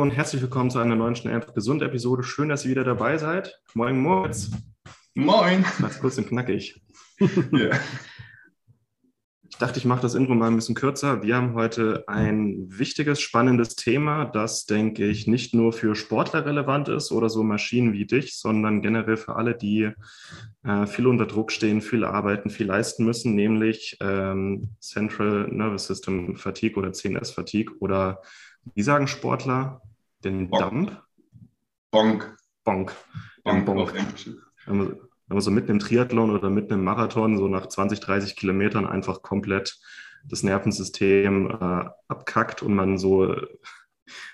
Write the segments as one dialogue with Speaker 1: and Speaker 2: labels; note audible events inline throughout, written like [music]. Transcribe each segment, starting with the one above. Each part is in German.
Speaker 1: Hallo und herzlich willkommen zu einer neuen Schnell einfach gesund Episode. Schön, dass ihr wieder dabei seid. Moin Moritz.
Speaker 2: Moin.
Speaker 1: Ganz kurz und knackig. [laughs] yeah. Ich dachte, ich mache das Intro mal ein bisschen kürzer. Wir haben heute ein wichtiges, spannendes Thema, das, denke ich, nicht nur für Sportler relevant ist oder so Maschinen wie dich, sondern generell für alle, die äh, viel unter Druck stehen, viel arbeiten, viel leisten müssen, nämlich ähm, Central Nervous System Fatigue oder CNS Fatigue oder wie sagen Sportler? Den Bonk. Dump?
Speaker 2: Bonk.
Speaker 1: Bonk. Bonk. Bonk. Wenn man, wenn man so mitten im Triathlon oder mitten im Marathon so nach 20, 30 Kilometern einfach komplett das Nervensystem äh, abkackt und man so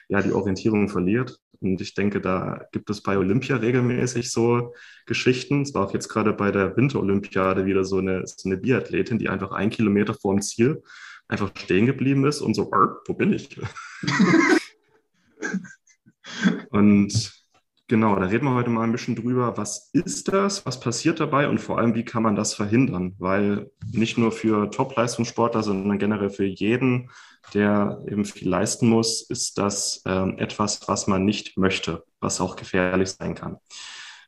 Speaker 1: ja, die Orientierung verliert. Und ich denke, da gibt es bei Olympia regelmäßig so Geschichten. Es war auch jetzt gerade bei der Winterolympiade wieder so eine, so eine Biathletin, die einfach ein Kilometer vor dem Ziel einfach stehen geblieben ist und so, wo bin ich? [laughs] und genau, da reden wir heute mal ein bisschen drüber, was ist das, was passiert dabei und vor allem, wie kann man das verhindern? Weil nicht nur für Top-Leistungssportler, sondern generell für jeden, der eben viel leisten muss, ist das ähm, etwas, was man nicht möchte, was auch gefährlich sein kann.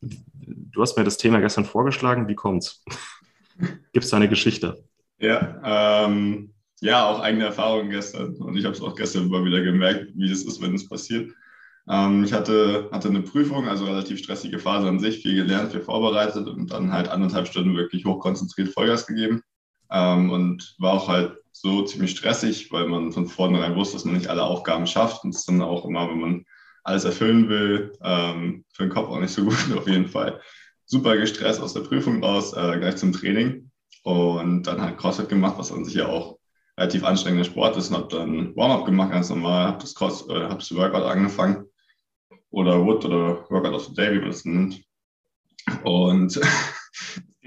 Speaker 1: Du hast mir das Thema gestern vorgeschlagen. Wie kommt's? [laughs] Gibt es da eine Geschichte?
Speaker 2: Ja, ähm, ja, auch eigene Erfahrungen gestern. Und ich habe es auch gestern mal wieder gemerkt, wie das ist, wenn es passiert. Ähm, ich hatte, hatte eine Prüfung, also relativ stressige Phase an sich, viel gelernt, viel vorbereitet und dann halt anderthalb Stunden wirklich hochkonzentriert Vollgas gegeben. Ähm, und war auch halt so ziemlich stressig, weil man von vornherein wusste, dass man nicht alle Aufgaben schafft. Und es ist dann auch immer, wenn man alles erfüllen will, ähm, für den Kopf auch nicht so gut [laughs] auf jeden Fall. Super gestresst aus der Prüfung raus, äh, gleich zum Training und dann halt CrossFit gemacht, was an sich ja auch relativ anstrengender Sport ist und habe dann Warm-up gemacht, ganz normal, habe das, Cross, äh, hab das Workout angefangen oder Wood oder Workout of the Day, wie man das nennt. Und [laughs]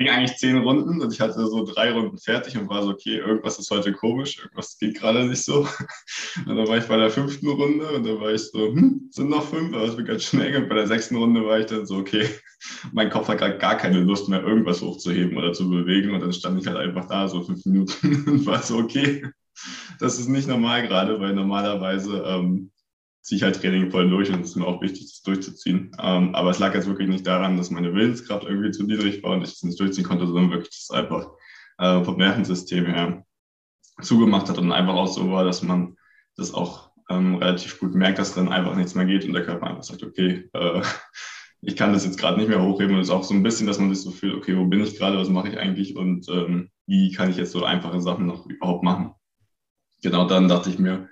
Speaker 2: ging eigentlich zehn Runden und ich hatte so drei Runden fertig und war so, okay, irgendwas ist heute komisch, irgendwas geht gerade nicht so. [laughs] Und dann war ich bei der fünften Runde und dann war ich so, hm, sind noch fünf, aber es wird ganz schnell. Und bei der sechsten Runde war ich dann so, okay, [laughs] mein Kopf hat gerade gar keine Lust mehr, irgendwas hochzuheben oder zu bewegen. Und dann stand ich halt einfach da, so fünf Minuten und war so, okay, das ist nicht normal gerade, weil normalerweise ähm, ziehe ich halt Training voll durch und es ist mir auch wichtig, das durchzuziehen. Ähm, aber es lag jetzt wirklich nicht daran, dass meine Willenskraft irgendwie zu niedrig war und ich es nicht durchziehen konnte, sondern wirklich das einfach äh, vom Nervensystem her zugemacht hat und einfach auch so war, dass man das auch ähm, relativ gut merkt, dass dann einfach nichts mehr geht und der Körper einfach sagt, okay, äh, [laughs] ich kann das jetzt gerade nicht mehr hochheben und es ist auch so ein bisschen, dass man sich so fühlt, okay, wo bin ich gerade, was mache ich eigentlich und ähm, wie kann ich jetzt so einfache Sachen noch überhaupt machen. Genau dann dachte ich mir,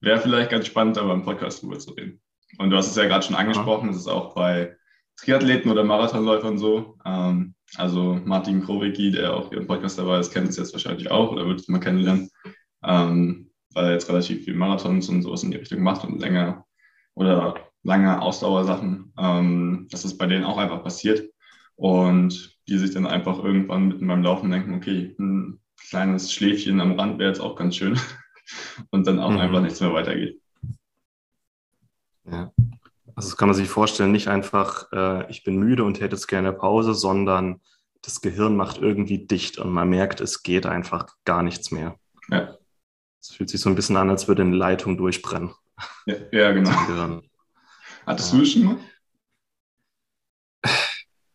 Speaker 2: wäre vielleicht ganz spannend, da beim Podcast drüber zu reden. Und du hast es ja gerade schon angesprochen, es ist auch bei Triathleten oder Marathonläufern so. Ähm, also Martin Krowicki, der auch hier im Podcast dabei ist, kennt es jetzt wahrscheinlich auch oder wird es mal kennenlernen, ähm, weil er jetzt relativ viel Marathons und sowas in die Richtung macht und länger oder lange Ausdauersachen, ähm, dass es bei denen auch einfach passiert. Und die sich dann einfach irgendwann mitten beim Laufen denken, okay, ein kleines Schläfchen am Rand wäre jetzt auch ganz schön. Und dann auch mhm. einfach nichts mehr weitergeht.
Speaker 1: Ja. Also das kann man sich vorstellen, nicht einfach, äh, ich bin müde und hätte jetzt gerne Pause, sondern das Gehirn macht irgendwie dicht und man merkt, es geht einfach gar nichts mehr. Ja. Es fühlt sich so ein bisschen an, als würde eine Leitung durchbrennen.
Speaker 2: Ja, ja genau. Hattest ja. du schon mal?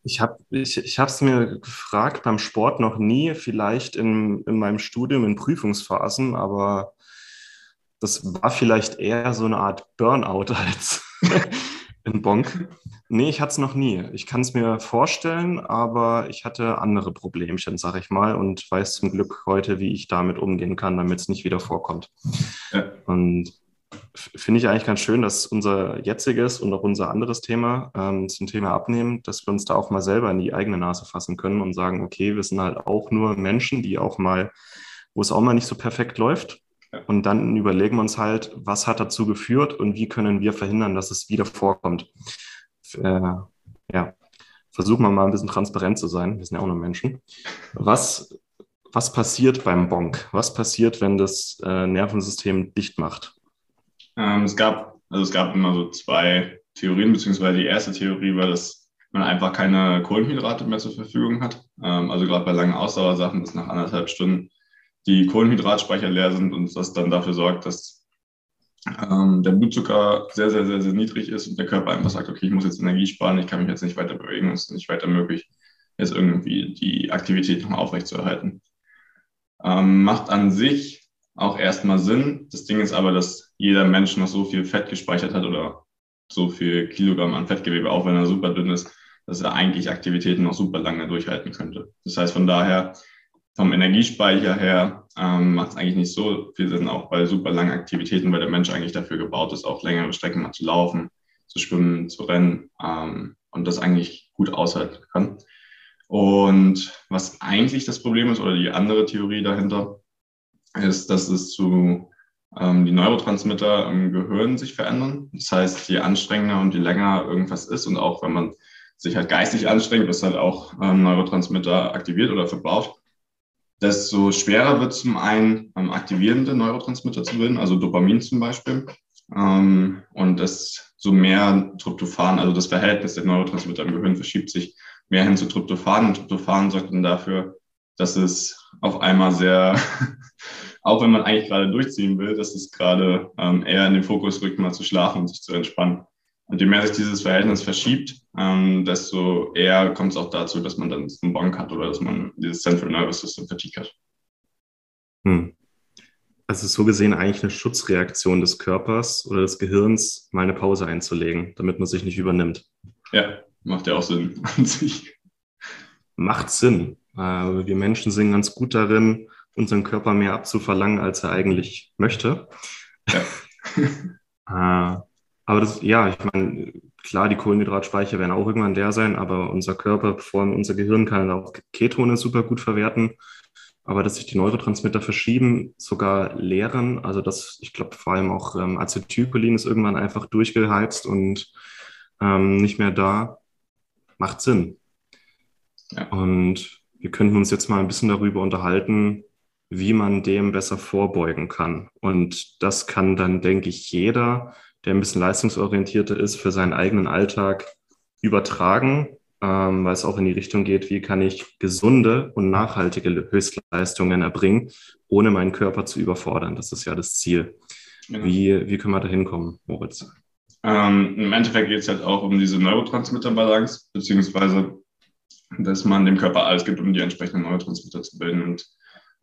Speaker 1: Ich habe ich, ich es mir gefragt beim Sport noch nie, vielleicht in, in meinem Studium in Prüfungsphasen, aber das war vielleicht eher so eine Art Burnout als [laughs] in Bonk. Nee, ich hatte es noch nie. Ich kann es mir vorstellen, aber ich hatte andere Problemchen, sag ich mal, und weiß zum Glück heute, wie ich damit umgehen kann, damit es nicht wieder vorkommt. Ja. Und finde ich eigentlich ganz schön, dass unser jetziges und auch unser anderes Thema ähm, zum Thema Abnehmen, dass wir uns da auch mal selber in die eigene Nase fassen können und sagen, okay, wir sind halt auch nur Menschen, die auch mal, wo es auch mal nicht so perfekt läuft. Und dann überlegen wir uns halt, was hat dazu geführt und wie können wir verhindern, dass es wieder vorkommt. Äh, ja, versuchen wir mal ein bisschen transparent zu sein. Wir sind ja auch nur Menschen. Was, was passiert beim Bonk? Was passiert, wenn das äh, Nervensystem dicht macht?
Speaker 2: Ähm, es gab, also es gab immer so zwei Theorien, beziehungsweise die erste Theorie war, dass man einfach keine Kohlenhydrate mehr zur Verfügung hat. Ähm, also gerade bei langen Ausdauersachen, dass nach anderthalb Stunden die Kohlenhydratspeicher leer sind und das dann dafür sorgt, dass ähm, der Blutzucker sehr, sehr, sehr, sehr niedrig ist und der Körper einfach sagt, okay, ich muss jetzt Energie sparen, ich kann mich jetzt nicht weiter bewegen, es ist nicht weiter möglich, jetzt irgendwie die Aktivität noch aufrechtzuerhalten. Ähm, macht an sich auch erstmal Sinn. Das Ding ist aber, dass jeder Mensch noch so viel Fett gespeichert hat oder so viel Kilogramm an Fettgewebe, auch wenn er super dünn ist, dass er eigentlich Aktivitäten noch super lange durchhalten könnte. Das heißt, von daher vom Energiespeicher her ähm, macht es eigentlich nicht so viel Sinn, auch bei super langen Aktivitäten, weil der Mensch eigentlich dafür gebaut ist, auch längere Strecken mal zu laufen, zu schwimmen, zu rennen ähm, und das eigentlich gut aushalten kann. Und was eigentlich das Problem ist oder die andere Theorie dahinter, ist, dass es zu ähm, die Neurotransmitter im Gehirn sich verändern. Das heißt, je anstrengender und je länger irgendwas ist und auch wenn man sich halt geistig anstrengt, ist halt auch ähm, Neurotransmitter aktiviert oder verbraucht, desto schwerer wird zum einen ähm, aktivierende Neurotransmitter zu bilden, also Dopamin zum Beispiel. Ähm, und desto mehr Tryptophan, also das Verhältnis der Neurotransmitter im Gehirn verschiebt sich mehr hin zu Tryptophan. Und Tryptophan sorgt dann dafür, dass es auf einmal sehr, [laughs] auch wenn man eigentlich gerade durchziehen will, dass es gerade ähm, eher in den Fokus rückt, mal zu schlafen und sich zu entspannen. Und je mehr sich dieses Verhältnis verschiebt, ähm, desto eher kommt es auch dazu, dass man dann einen Bonk hat oder dass man dieses Central Nervous System Fatigue hat.
Speaker 1: Hm. Also so gesehen eigentlich eine Schutzreaktion des Körpers oder des Gehirns, mal eine Pause einzulegen, damit man sich nicht übernimmt.
Speaker 2: Ja, macht ja auch Sinn [laughs] an sich.
Speaker 1: Macht Sinn. Äh, wir Menschen sind ganz gut darin, unseren Körper mehr abzuverlangen, als er eigentlich möchte. Ja. [laughs] Äh, aber das, ja, ich meine, klar, die Kohlenhydratspeicher werden auch irgendwann leer sein, aber unser Körper, vor allem unser Gehirn kann auch Ketone super gut verwerten. Aber dass sich die Neurotransmitter verschieben, sogar leeren, also das, ich glaube, vor allem auch ähm, Acetylcholin ist irgendwann einfach durchgeheizt und ähm, nicht mehr da, macht Sinn. Ja. Und wir könnten uns jetzt mal ein bisschen darüber unterhalten, wie man dem besser vorbeugen kann. Und das kann dann, denke ich, jeder, der ein bisschen leistungsorientierter ist, für seinen eigenen Alltag übertragen, ähm, weil es auch in die Richtung geht, wie kann ich gesunde und nachhaltige Höchstleistungen erbringen, ohne meinen Körper zu überfordern. Das ist ja das Ziel. Genau. Wie, wie können wir da hinkommen, Moritz?
Speaker 2: Ähm, Im Endeffekt geht es halt auch um diese Neurotransmitterbalance, beziehungsweise dass man dem Körper alles gibt, um die entsprechenden Neurotransmitter zu bilden. Und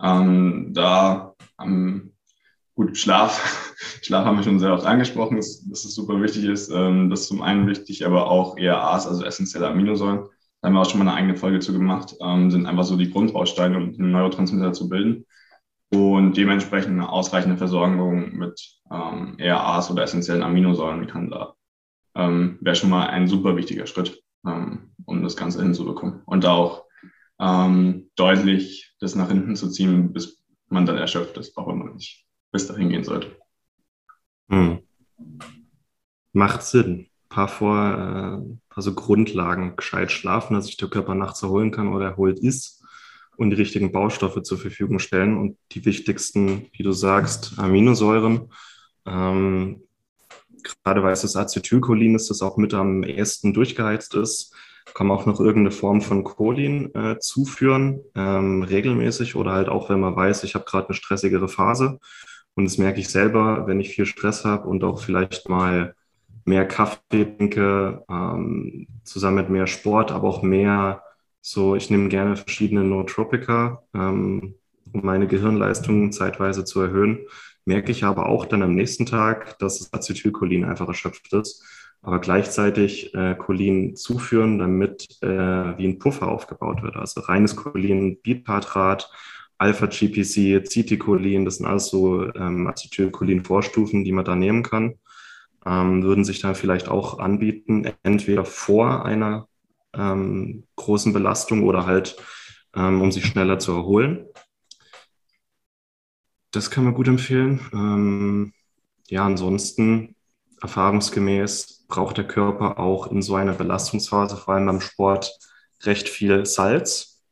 Speaker 2: ähm, da ähm, Gut, Schlaf. [laughs] Schlaf haben wir schon sehr oft angesprochen, dass, dass es super wichtig ist. Ähm, das ist zum einen wichtig, aber auch ERAs, also essentielle Aminosäuren. Da haben wir auch schon mal eine eigene Folge zu gemacht. Ähm, sind einfach so die Grundbausteine, um einen Neurotransmitter zu bilden. Und dementsprechend eine ausreichende Versorgung mit ähm, ERAs oder essentiellen Aminosäuren kann da, ähm, wäre schon mal ein super wichtiger Schritt, ähm, um das Ganze hinzubekommen. Und da auch ähm, deutlich das nach hinten zu ziehen, bis man dann erschöpft ist, auch wenn man nicht bis dahin gehen sollte. Hm.
Speaker 1: Macht Sinn. Ein paar, vor, äh, paar so Grundlagen, gescheit schlafen, dass sich der Körper nachts erholen kann oder erholt ist und die richtigen Baustoffe zur Verfügung stellen und die wichtigsten, wie du sagst, Aminosäuren. Ähm, gerade weil es das Acetylcholin ist, das auch mit am ehesten durchgeheizt ist, kann man auch noch irgendeine Form von Cholin äh, zuführen, ähm, regelmäßig oder halt auch, wenn man weiß, ich habe gerade eine stressigere Phase und das merke ich selber, wenn ich viel Stress habe und auch vielleicht mal mehr Kaffee trinke, ähm, zusammen mit mehr Sport, aber auch mehr so, ich nehme gerne verschiedene Nootropika, ähm, um meine Gehirnleistung zeitweise zu erhöhen. Merke ich aber auch dann am nächsten Tag, dass das Acetylcholin einfach erschöpft ist, aber gleichzeitig äh, Cholin zuführen, damit äh, wie ein Puffer aufgebaut wird. Also reines Cholin, Bipartrat, Alpha-GPC, Citicolin, das sind alles so ähm, Acetylcholin-Vorstufen, die man da nehmen kann, ähm, würden sich da vielleicht auch anbieten, entweder vor einer ähm, großen Belastung oder halt, ähm, um sich schneller zu erholen. Das kann man gut empfehlen. Ähm, ja, ansonsten erfahrungsgemäß braucht der Körper auch in so einer Belastungsphase, vor allem beim Sport, recht viel Salz.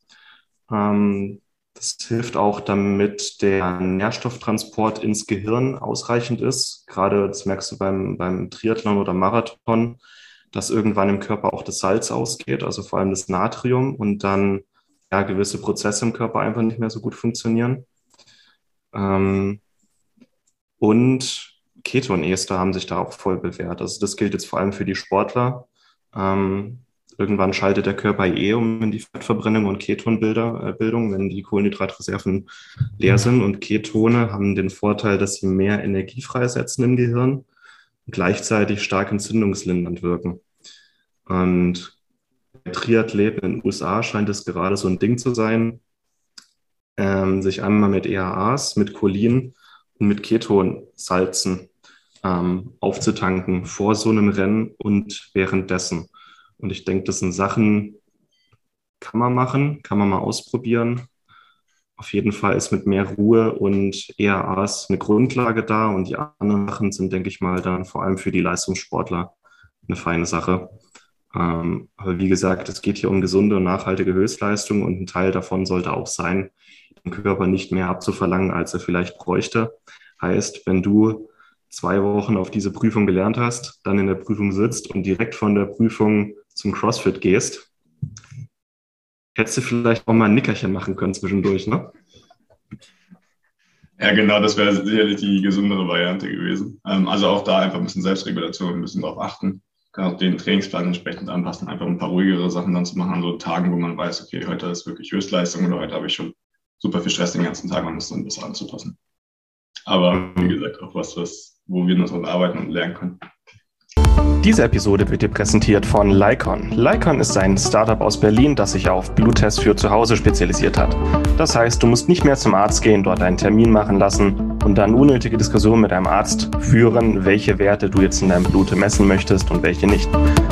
Speaker 1: Ähm, das hilft auch, damit der Nährstofftransport ins Gehirn ausreichend ist. Gerade das merkst du beim, beim Triathlon oder Marathon, dass irgendwann im Körper auch das Salz ausgeht, also vor allem das Natrium und dann ja, gewisse Prozesse im Körper einfach nicht mehr so gut funktionieren. Ähm, und Ketonester haben sich da auch voll bewährt. Also das gilt jetzt vor allem für die Sportler. Ähm, Irgendwann schaltet der Körper eh um in die Fettverbrennung und Ketonbildung, wenn die Kohlenhydratreserven leer sind. Und Ketone haben den Vorteil, dass sie mehr Energie freisetzen im Gehirn und gleichzeitig stark entzündungslindernd wirken. Und bei Triathleten in den USA scheint es gerade so ein Ding zu sein, ähm, sich einmal mit EAAs, mit Cholin und mit Ketonsalzen ähm, aufzutanken vor so einem Rennen und währenddessen. Und ich denke, das sind Sachen, kann man machen, kann man mal ausprobieren. Auf jeden Fall ist mit mehr Ruhe und ERAs eine Grundlage da und die anderen Sachen sind, denke ich mal, dann vor allem für die Leistungssportler eine feine Sache. Ähm, aber wie gesagt, es geht hier um gesunde und nachhaltige Höchstleistung und ein Teil davon sollte auch sein, dem Körper nicht mehr abzuverlangen, als er vielleicht bräuchte. Heißt, wenn du zwei Wochen auf diese Prüfung gelernt hast, dann in der Prüfung sitzt und direkt von der Prüfung zum CrossFit gehst, hättest du vielleicht auch mal ein Nickerchen machen können zwischendurch, ne?
Speaker 2: Ja, genau, das wäre sicherlich die gesündere Variante gewesen. Ähm, also auch da einfach ein bisschen Selbstregulation, ein bisschen darauf achten. Kann auch den Trainingsplan entsprechend anpassen, einfach ein paar ruhigere Sachen dann zu machen an so Tagen, wo man weiß, okay, heute ist wirklich Höchstleistung oder heute habe ich schon super viel Stress den ganzen Tag, um das dann besser anzupassen. Aber wie gesagt, auch was, was wo wir noch dran arbeiten und lernen können.
Speaker 3: Diese Episode wird dir präsentiert von Lycon. Lycon ist ein Startup aus Berlin, das sich auf Bluttests für zu Hause spezialisiert hat. Das heißt, du musst nicht mehr zum Arzt gehen, dort einen Termin machen lassen und dann unnötige Diskussionen mit deinem Arzt führen, welche Werte du jetzt in deinem Blut messen möchtest und welche nicht.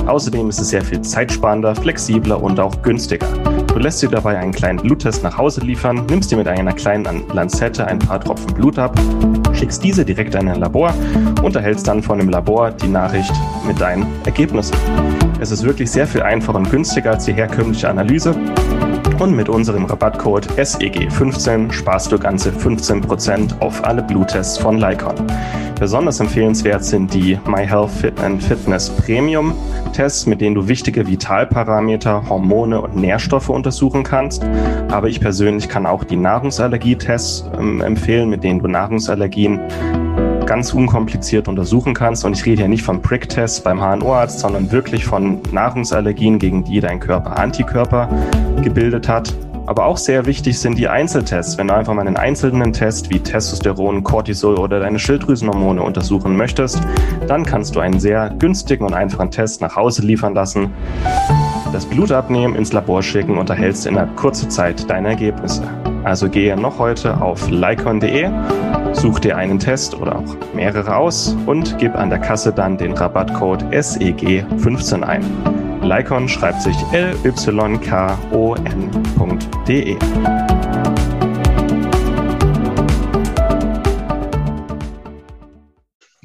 Speaker 3: Außerdem ist es sehr viel zeitsparender, flexibler und auch günstiger. Du lässt dir dabei einen kleinen Bluttest nach Hause liefern, nimmst dir mit einer kleinen Lanzette ein paar Tropfen Blut ab, schickst diese direkt an ein Labor und erhältst dann von dem Labor die Nachricht mit deinen Ergebnissen. Es ist wirklich sehr viel einfacher und günstiger als die herkömmliche Analyse. Und mit unserem Rabattcode SEG15 sparst du ganze 15% auf alle Bluttests von Lycon. Besonders empfehlenswert sind die MyHealth Fit and Fitness Premium Tests, mit denen du wichtige Vitalparameter, Hormone und Nährstoffe untersuchen kannst. Aber ich persönlich kann auch die Nahrungsallergietests ähm, empfehlen, mit denen du Nahrungsallergien ganz unkompliziert untersuchen kannst. Und ich rede hier nicht vom Prick-Test beim HNO-Arzt, sondern wirklich von Nahrungsallergien, gegen die dein Körper Antikörper gebildet hat. Aber auch sehr wichtig sind die Einzeltests. Wenn du einfach mal einen einzelnen Test wie Testosteron, Cortisol oder deine Schilddrüsenhormone untersuchen möchtest, dann kannst du einen sehr günstigen und einfachen Test nach Hause liefern lassen, das Blut abnehmen, ins Labor schicken und erhältst innerhalb kurzer Zeit deine Ergebnisse. Also gehe noch heute auf lycon.de, such dir einen Test oder auch mehrere aus und gib an der Kasse dann den Rabattcode SEG15 ein. Lycon schreibt sich L-Y-K-O-N.de.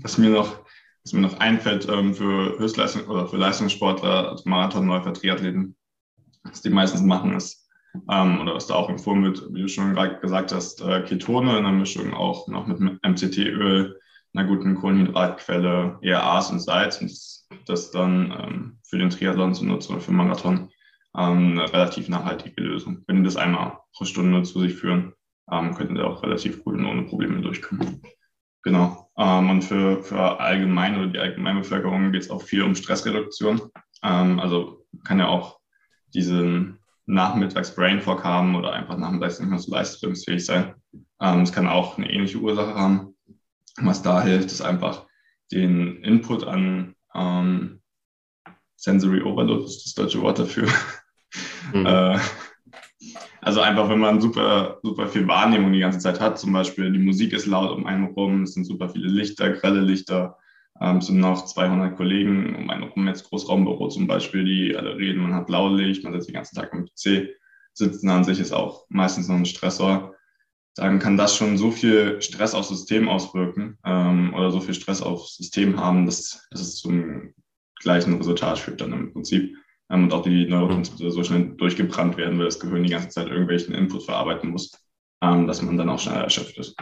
Speaker 2: Was mir noch, was mir noch einfällt ähm, für Höchstleistung oder für Leistungssportler, also Marathonläufer, Triathleten, was die meistens machen, ist, ähm, oder was da auch empfohlen wird, wie du schon gerade gesagt hast, äh, Ketone in der Mischung auch noch mit MCT-Öl, einer guten Kohlenhydratquelle, eher Aas und Salz und das das dann ähm, für den Triathlon zu nutzen oder für Marathon ähm, eine relativ nachhaltige Lösung. Wenn die das einmal pro Stunde zu sich führen, ähm, könnten sie auch relativ gut und ohne Probleme durchkommen. Genau. Ähm, und für, für allgemein oder die Allgemeinbevölkerung geht es auch viel um Stressreduktion. Ähm, also kann ja auch diesen nachmittags Brain Fog haben oder einfach nachmittags nicht mehr so leistungsfähig sein. Ähm, es kann auch eine ähnliche Ursache haben. Was da hilft, ist einfach den Input an ähm, Sensory Overload ist das deutsche Wort dafür. Mhm. [laughs] Äh, also einfach, wenn man super, super viel Wahrnehmung die ganze Zeit hat, zum Beispiel die Musik ist laut um einen rum, es sind super viele Lichter, grelle Lichter, ähm, es sind noch 200 Kollegen um einen rum, jetzt Großraumbüro zum Beispiel, die alle reden, man hat Blaulicht, man sitzt den ganzen Tag am PC, sitzen an sich ist auch meistens noch ein Stressor. dann kann das schon so viel Stress aufs System auswirken ähm, oder so viel Stress aufs System haben, dass, dass es zum gleichen Resultat führt dann im Prinzip. Ähm, und auch die Neurotransmitter so schnell durchgebrannt werden, weil das Gehirn die ganze Zeit irgendwelchen Input verarbeiten muss, ähm, dass man dann auch schneller erschöpft ist.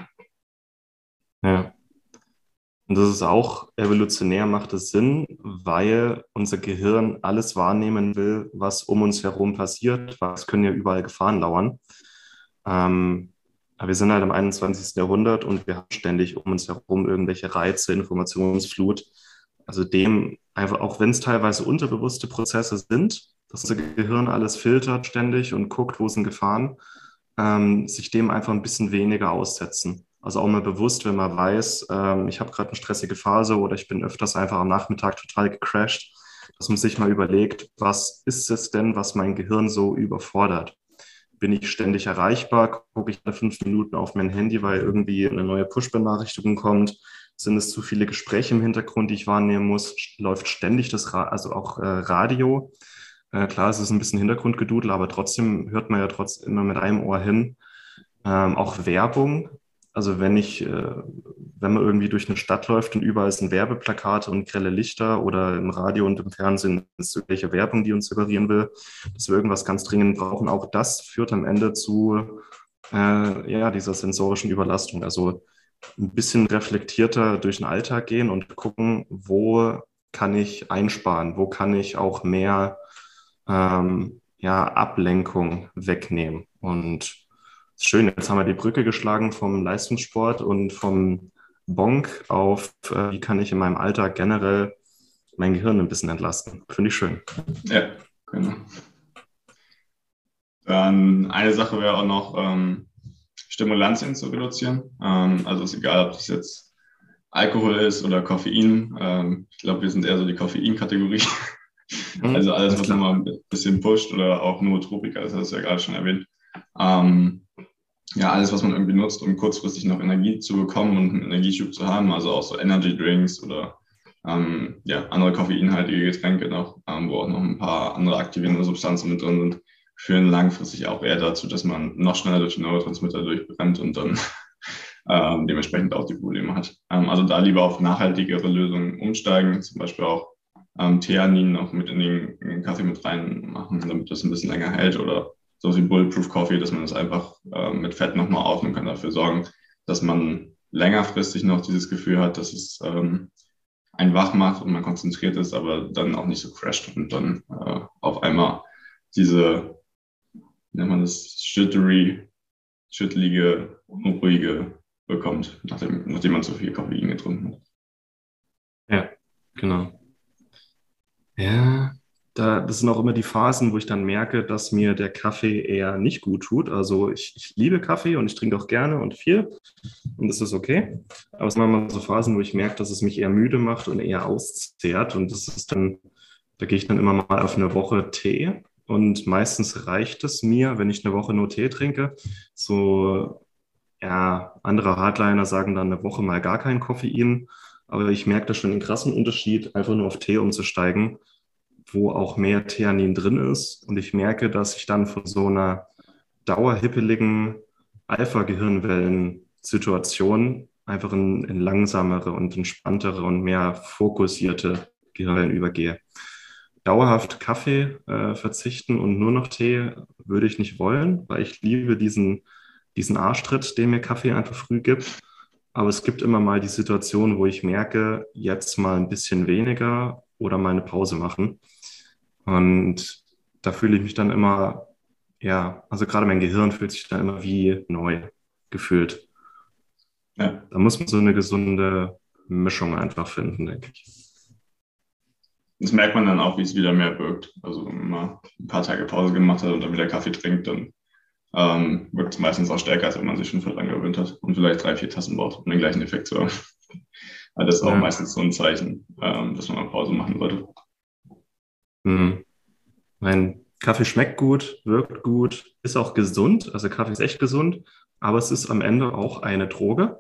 Speaker 1: Und das ist auch evolutionär macht es Sinn, weil unser Gehirn alles wahrnehmen will, was um uns herum passiert, weil es können ja überall Gefahren lauern. Ähm, aber wir sind halt im 21. Jahrhundert und wir haben ständig um uns herum irgendwelche Reize, Informationsflut. Also dem einfach, auch wenn es teilweise unterbewusste Prozesse sind, dass unser Gehirn alles filtert ständig und guckt, wo sind Gefahren, ähm, sich dem einfach ein bisschen weniger aussetzen. Also auch mal bewusst, wenn man weiß, ähm, ich habe gerade eine stressige Phase oder ich bin öfters einfach am Nachmittag total gecrashed, dass man sich mal überlegt, was ist es denn, was mein Gehirn so überfordert? Bin ich ständig erreichbar? Gucke ich alle fünf Minuten auf mein Handy, weil irgendwie eine neue Push-Benachrichtigung kommt? Sind es zu viele Gespräche im Hintergrund, die ich wahrnehmen muss? Läuft ständig das, Ra also auch äh, Radio? Äh, klar, es ist ein bisschen Hintergrundgedudel, aber trotzdem hört man ja trotzdem immer mit einem Ohr hin. Ähm, auch Werbung also wenn ich, äh, wenn man irgendwie durch eine Stadt läuft und überall sind Werbeplakate und grelle Lichter oder im Radio und im Fernsehen ist irgendwelche Werbung, die uns suggerieren will, dass wir irgendwas ganz dringend brauchen, auch das führt am Ende zu äh, ja, dieser sensorischen Überlastung. Also ein bisschen reflektierter durch den Alltag gehen und gucken, wo kann ich einsparen, wo kann ich auch mehr ähm, ja, Ablenkung wegnehmen. Und schön, jetzt haben wir die Brücke geschlagen vom Leistungssport und vom Bonk auf, äh, wie kann ich in meinem Alltag generell mein Gehirn ein bisschen entlasten. Finde ich schön.
Speaker 2: Ja, genau. Dann eine Sache wäre auch noch, ähm, Stimulantien zu reduzieren. Ähm, also ist egal, ob das jetzt Alkohol ist oder Koffein. Ähm, ich glaube, wir sind eher so die Koffein-Kategorie. Mhm, [laughs] also alles, was nochmal ein bisschen pusht oder auch nur Tropika, das hast du ja gerade schon erwähnt. Ähm, ja, alles, was man irgendwie nutzt, um kurzfristig noch Energie zu bekommen und einen Energieschub zu haben, also auch so Energy Drinks oder ähm, ja, andere koffeinhaltige Getränke noch, ähm, wo auch noch ein paar andere aktivierende Substanzen mit drin sind, führen langfristig auch eher dazu, dass man noch schneller durch die Neurotransmitter durchbrennt und dann [laughs] ähm, dementsprechend auch die Probleme hat. Ähm, also da lieber auf nachhaltigere Lösungen umsteigen, zum Beispiel auch ähm, Theanin noch mit in den, Kaffee mit reinmachen, damit das ein bisschen länger hält oder so wie Bulletproof Coffee, dass man das einfach äh, mit Fett nochmal aufnehmen kann, dafür sorgen, dass man längerfristig noch dieses Gefühl hat, dass es ähm, einen wach macht und man konzentriert ist, aber dann auch nicht so crasht und dann äh, auf einmal diese, nennt man das, schüttery, schüttelige, unruhige bekommt, nachdem, nachdem man zu viel Koffein getrunken hat.
Speaker 1: Ja, genau. Ja, da, das sind auch immer die Phasen, wo ich dann merke, dass mir der Kaffee eher nicht gut tut. Also ich, ich liebe Kaffee und ich trinke auch gerne und viel und das ist okay. Aber es sind immer so Phasen, wo ich merke, dass es mich eher müde macht und eher auszehrt und das ist dann, da gehe ich dann immer mal auf eine Woche Tee und meistens reicht es mir, wenn ich eine Woche nur Tee trinke. So, ja, andere Hardliner sagen dann eine Woche mal gar kein Koffein. Aber ich merke da schon einen krassen Unterschied, einfach nur auf Tee umzusteigen wo auch mehr Theanin drin ist. Und ich merke, dass ich dann von so einer dauerhippeligen Alpha-Gehirnwellen-Situation einfach in, in, langsamere und entspanntere und mehr fokussierte Gehirnwellen übergehe. Dauerhaft Kaffee äh, verzichten und nur noch Tee würde ich nicht wollen, weil ich liebe diesen, diesen Arschtritt, den mir Kaffee einfach früh gibt. Aber es gibt immer mal die Situation, wo ich merke, jetzt mal ein bisschen weniger oder mal eine Pause machen. Und da fühle ich mich dann immer, ja, also gerade mein Gehirn fühlt sich dann immer wie neu gefühlt. Ja. Da muss man so eine gesunde Mischung einfach finden, denke ich.
Speaker 2: Das merkt man dann auch, wie es wieder mehr wirkt. Also wenn man ein paar Tage Pause gemacht hat und dann wieder Kaffee trinkt, dann ähm, wirkt es meistens auch stärker, als wenn man sich schon für lange gewöhnt hat und vielleicht drei, vier Tassen braucht, um den gleichen Effekt zu haben. Das ist auch ja. meistens so ein Zeichen, ähm, dass man mal Pause machen sollte.
Speaker 1: Hm. Mein Kaffee schmeckt gut, wirkt gut, ist auch gesund. Also Kaffee ist echt gesund, aber es ist am Ende auch eine Droge,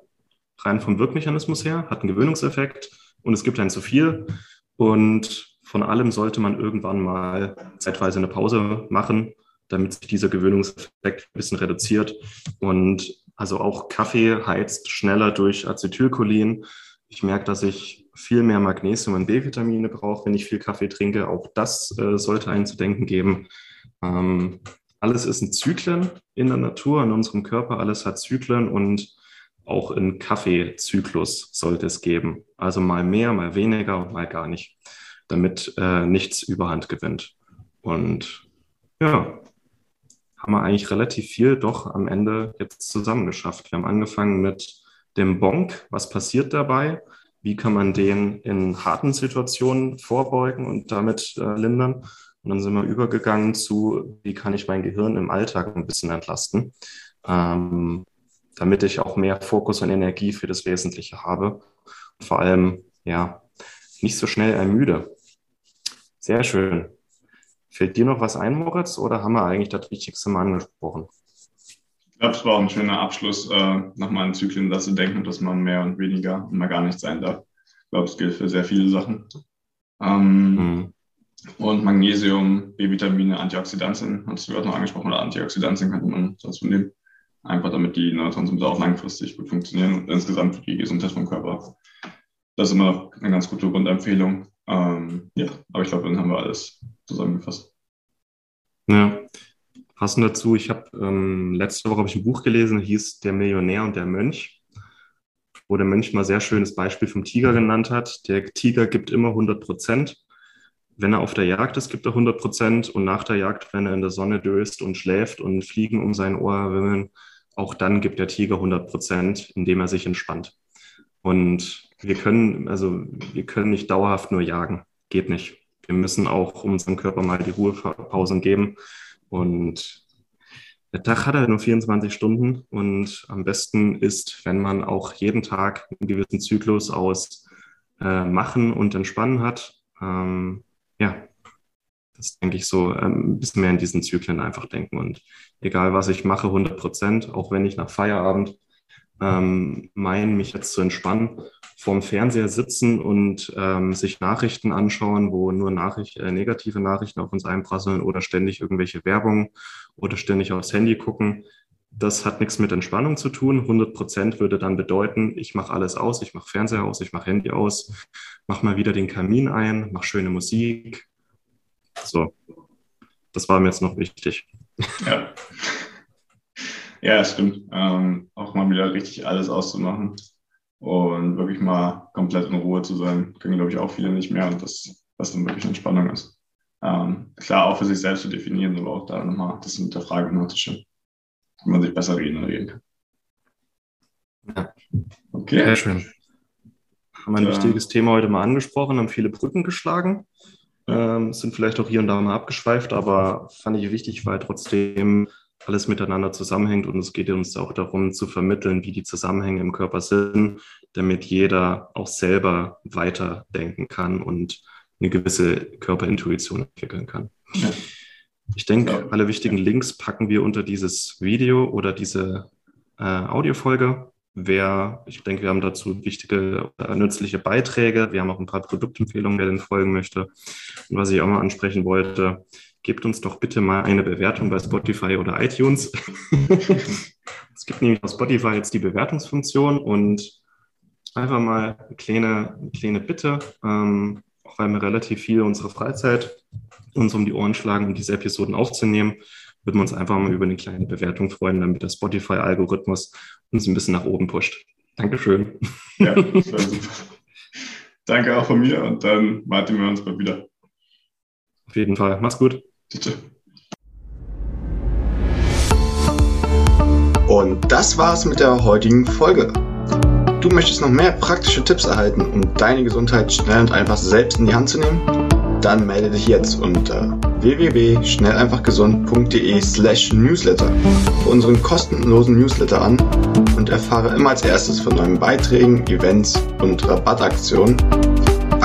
Speaker 1: rein vom Wirkmechanismus her, hat einen Gewöhnungseffekt und es gibt ein zu viel. Und von allem sollte man irgendwann mal zeitweise eine Pause machen, damit sich dieser Gewöhnungseffekt ein bisschen reduziert und Also auch Kaffee heizt schneller durch Acetylcholin. Ich merke, dass ich viel mehr Magnesium und B-Vitamine brauche, wenn ich viel Kaffee trinke. Auch das äh, sollte einen zu denken geben. Ähm, alles ist ein Zyklen in der Natur, in unserem Körper. Alles hat Zyklen und auch einen Kaffeezyklus sollte es geben. Also mal mehr, mal weniger mal gar nicht, damit äh, nichts Überhand gewinnt. Und ja, haben wir eigentlich relativ viel doch am Ende jetzt zusammengeschafft. Wir haben angefangen mit dem Bonk. Was passiert dabei? Wie kann man den in harten Situationen vorbeugen und damit äh, lindern? Und dann sind wir übergegangen zu, wie kann ich mein Gehirn im Alltag ein bisschen entlasten, ähm, damit ich auch mehr Fokus und Energie für das Wesentliche habe. Und vor allem, ja, nicht so schnell ermüde. Sehr schön. Fällt dir noch was ein, Moritz, oder haben wir eigentlich das Wichtigste mal angesprochen?
Speaker 2: Ich glaube, es war auch ein schöner Abschluss, äh, nochmal an Zyklen das zu denken, dass man mehr und weniger und mal gar nicht sein darf. Ich glaube, es gilt für sehr viele Sachen. Ähm, mhm. Und Magnesium, B-Vitamine, Antioxidantien, hast du gerade noch angesprochen, oder Antioxidantien könnte man dazu nehmen. Einfach damit die Neurotransmitter auch langfristig gut funktionieren und insgesamt für die Gesundheit vom Körper. Das ist immer eine ganz gute Grundempfehlung. Ähm, ja, aber ich glaube, dann haben wir alles zusammengefasst.
Speaker 1: Ja, passend dazu, ich habe ähm, letzte Woche habe ich ein Buch gelesen, hieß Der Millionär und der Mönch, wo der Mönch mal sehr schönes Beispiel vom Tiger genannt hat. Der Tiger gibt immer 100 Prozent. Wenn er auf der Jagd ist, gibt er 100 Prozent und nach der Jagd, wenn er in der Sonne döst und schläft und Fliegen um sein Ohr wimmeln, auch dann gibt der Tiger 100 Prozent, indem er sich entspannt. Und wir können, also wir können nicht dauerhaft nur jagen. Geht nicht. Wir müssen auch unserem Körper mal die Ruhepausen geben. Und der Tag hat halt nur 24 Stunden und am besten ist, wenn man auch jeden Tag einen gewissen Zyklus aus äh, Machen und Entspannen hat. Ähm, ja, das denke ich so, ähm, ein bisschen mehr in diesen Zyklen einfach denken. Und egal, was ich mache, 100 Prozent, auch wenn ich nach Feierabend ähm, meinen, mich jetzt zu entspannen, vorm Fernseher sitzen und ähm, sich Nachrichten anschauen, wo nur Nachricht, äh, negative Nachrichten auf uns einprasseln oder ständig irgendwelche Werbung oder ständig aufs Handy gucken. Das hat nichts mit Entspannung zu tun. 100 Prozent würde dann bedeuten, ich mache alles aus, ich mache Fernseher aus, ich mache Handy aus, mache mal wieder den Kamin ein, mache schöne Musik. So, das war mir jetzt noch wichtig.
Speaker 2: Ja. [laughs] Ja, stimmt. Ähm, auch mal wieder richtig alles auszumachen und wirklich mal komplett in Ruhe zu sein, können, glaube ich, auch viele nicht mehr und das, was dann wirklich Entspannung ist. Ähm, klar, auch für sich selbst zu definieren, aber auch da nochmal das mit der Frage nachzuschauen, wie man sich besser regenerieren kann.
Speaker 1: Ja. Okay. Sehr schön. Haben ein ja. wichtiges Thema heute mal angesprochen, haben viele Brücken geschlagen, ähm, sind vielleicht auch hier und da mal abgeschweift, aber fand ich wichtig, weil trotzdem alles miteinander zusammenhängt und es geht uns auch darum zu vermitteln, wie die Zusammenhänge im Körper sind, damit jeder auch selber weiterdenken kann und eine gewisse Körperintuition entwickeln kann. Ja. Ich denke, ja. alle wichtigen Links packen wir unter dieses Video oder diese äh, Audiofolge. Wer, ich denke, wir haben dazu wichtige, äh, nützliche Beiträge. Wir haben auch ein paar Produktempfehlungen, wer den folgen möchte. Und was ich auch mal ansprechen wollte, gebt uns doch bitte mal eine Bewertung bei Spotify oder iTunes. [laughs] es gibt nämlich auf Spotify jetzt die Bewertungsfunktion und einfach mal eine kleine, eine kleine Bitte, ähm, auch weil wir relativ viel unsere Freizeit uns um die Ohren schlagen, um diese Episoden aufzunehmen, würden wir uns einfach mal über eine kleine Bewertung freuen, damit der Spotify-Algorithmus uns ein bisschen nach oben pusht. Dankeschön. Ja, [laughs]
Speaker 2: Danke auch von mir und dann warten wir uns mal wieder.
Speaker 1: Auf jeden Fall. Mach's gut. Bitte.
Speaker 3: Und das war's mit der heutigen Folge. Du möchtest noch mehr praktische Tipps erhalten, um deine Gesundheit schnell und einfach selbst in die Hand zu nehmen? Dann melde dich jetzt unter www.schnelleinfachgesund.de slash newsletter für unseren kostenlosen Newsletter an und erfahre immer als erstes von neuen Beiträgen, Events und Rabattaktionen